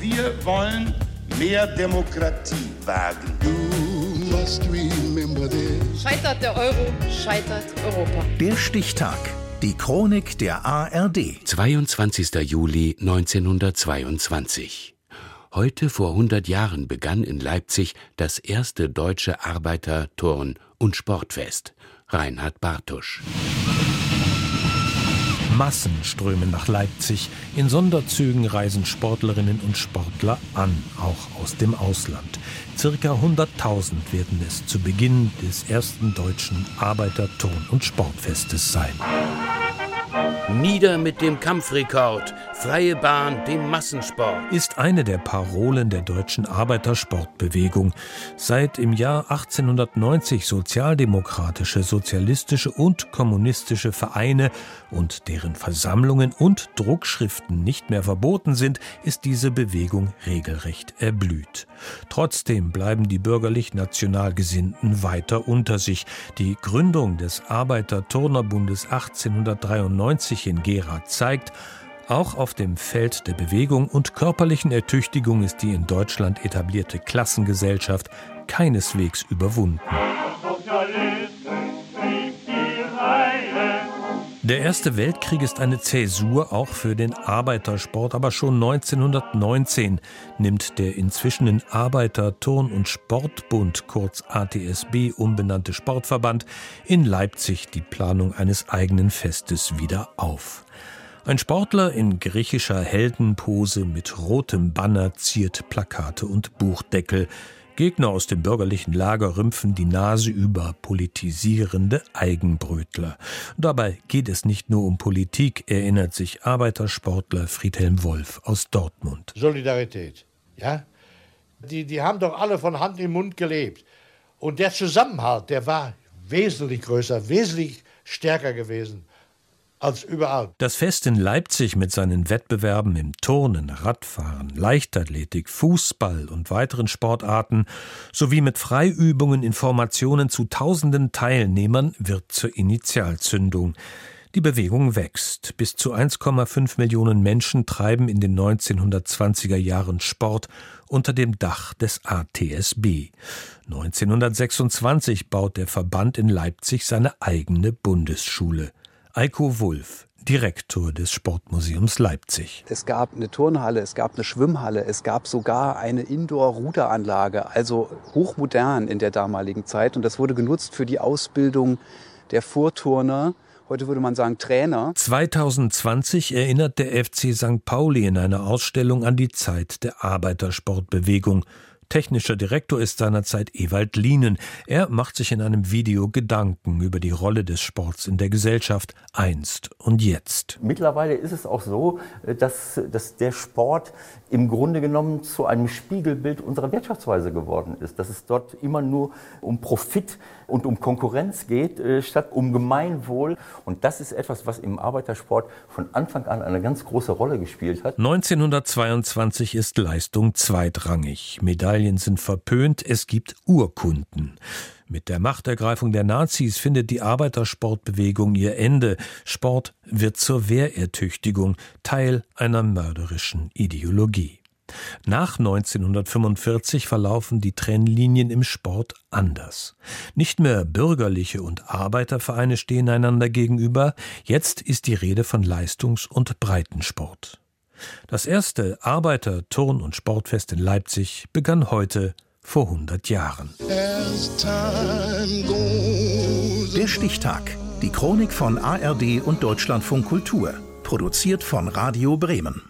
Wir wollen mehr Demokratie wagen. Scheitert der Euro, scheitert Europa. Der Stichtag. Die Chronik der ARD. 22. Juli 1922. Heute vor 100 Jahren begann in Leipzig das erste deutsche Arbeiter-, Turn- und Sportfest. Reinhard Bartusch. Massen strömen nach Leipzig. In Sonderzügen reisen Sportlerinnen und Sportler an, auch aus dem Ausland. Circa 100.000 werden es zu Beginn des ersten deutschen Arbeiter-, Turn- und Sportfestes sein. Nieder mit dem Kampfrekord, freie Bahn dem Massensport. Ist eine der Parolen der deutschen Arbeitersportbewegung. Seit im Jahr 1890 sozialdemokratische, sozialistische und kommunistische Vereine und deren Versammlungen und Druckschriften nicht mehr verboten sind, ist diese Bewegung regelrecht erblüht. Trotzdem bleiben die bürgerlich-national Gesinnten weiter unter sich. Die Gründung des Arbeiter-Turnerbundes 1893 in Gera zeigt, auch auf dem Feld der Bewegung und körperlichen Ertüchtigung ist die in Deutschland etablierte Klassengesellschaft keineswegs überwunden. Der Erste Weltkrieg ist eine Zäsur auch für den Arbeitersport, aber schon 1919 nimmt der inzwischen in Arbeiter-, Turn- und Sportbund, kurz ATSB, umbenannte Sportverband in Leipzig die Planung eines eigenen Festes wieder auf. Ein Sportler in griechischer Heldenpose mit rotem Banner ziert Plakate und Buchdeckel. Gegner aus dem bürgerlichen Lager rümpfen die Nase über politisierende Eigenbrötler. Dabei geht es nicht nur um Politik, erinnert sich Arbeitersportler Friedhelm Wolf aus Dortmund. Solidarität, ja? Die, die haben doch alle von Hand in Mund gelebt. Und der Zusammenhalt, der war wesentlich größer, wesentlich stärker gewesen als überall. Das Fest in Leipzig mit seinen Wettbewerben im Turnen, Radfahren, Leichtathletik, Fußball und weiteren Sportarten sowie mit Freiübungen in Formationen zu tausenden Teilnehmern wird zur Initialzündung. Die Bewegung wächst. Bis zu 1,5 Millionen Menschen treiben in den 1920er Jahren Sport unter dem Dach des ATSB. 1926 baut der Verband in Leipzig seine eigene Bundesschule. Eiko Wulff, Direktor des Sportmuseums Leipzig. Es gab eine Turnhalle, es gab eine Schwimmhalle, es gab sogar eine Indoor-Ruderanlage, also hochmodern in der damaligen Zeit. Und das wurde genutzt für die Ausbildung der Vorturner. Heute würde man sagen Trainer. 2020 erinnert der FC St. Pauli in einer Ausstellung an die Zeit der Arbeitersportbewegung. Technischer Direktor ist seinerzeit Ewald Lienen. Er macht sich in einem Video Gedanken über die Rolle des Sports in der Gesellschaft einst und jetzt. Mittlerweile ist es auch so, dass, dass der Sport im Grunde genommen zu einem Spiegelbild unserer Wirtschaftsweise geworden ist. Dass es dort immer nur um Profit und um Konkurrenz geht, äh, statt um Gemeinwohl. Und das ist etwas, was im Arbeitersport von Anfang an eine ganz große Rolle gespielt hat. 1922 ist Leistung zweitrangig. Medaillen sind verpönt, es gibt Urkunden. Mit der Machtergreifung der Nazis findet die Arbeitersportbewegung ihr Ende. Sport wird zur Wehrertüchtigung, Teil einer mörderischen Ideologie. Nach 1945 verlaufen die Trennlinien im Sport anders. Nicht mehr bürgerliche und Arbeitervereine stehen einander gegenüber, jetzt ist die Rede von Leistungs- und Breitensport. Das erste Arbeiter-, Turn- und Sportfest in Leipzig begann heute vor 100 Jahren. Der Stichtag. Die Chronik von ARD und Deutschlandfunk Kultur. Produziert von Radio Bremen.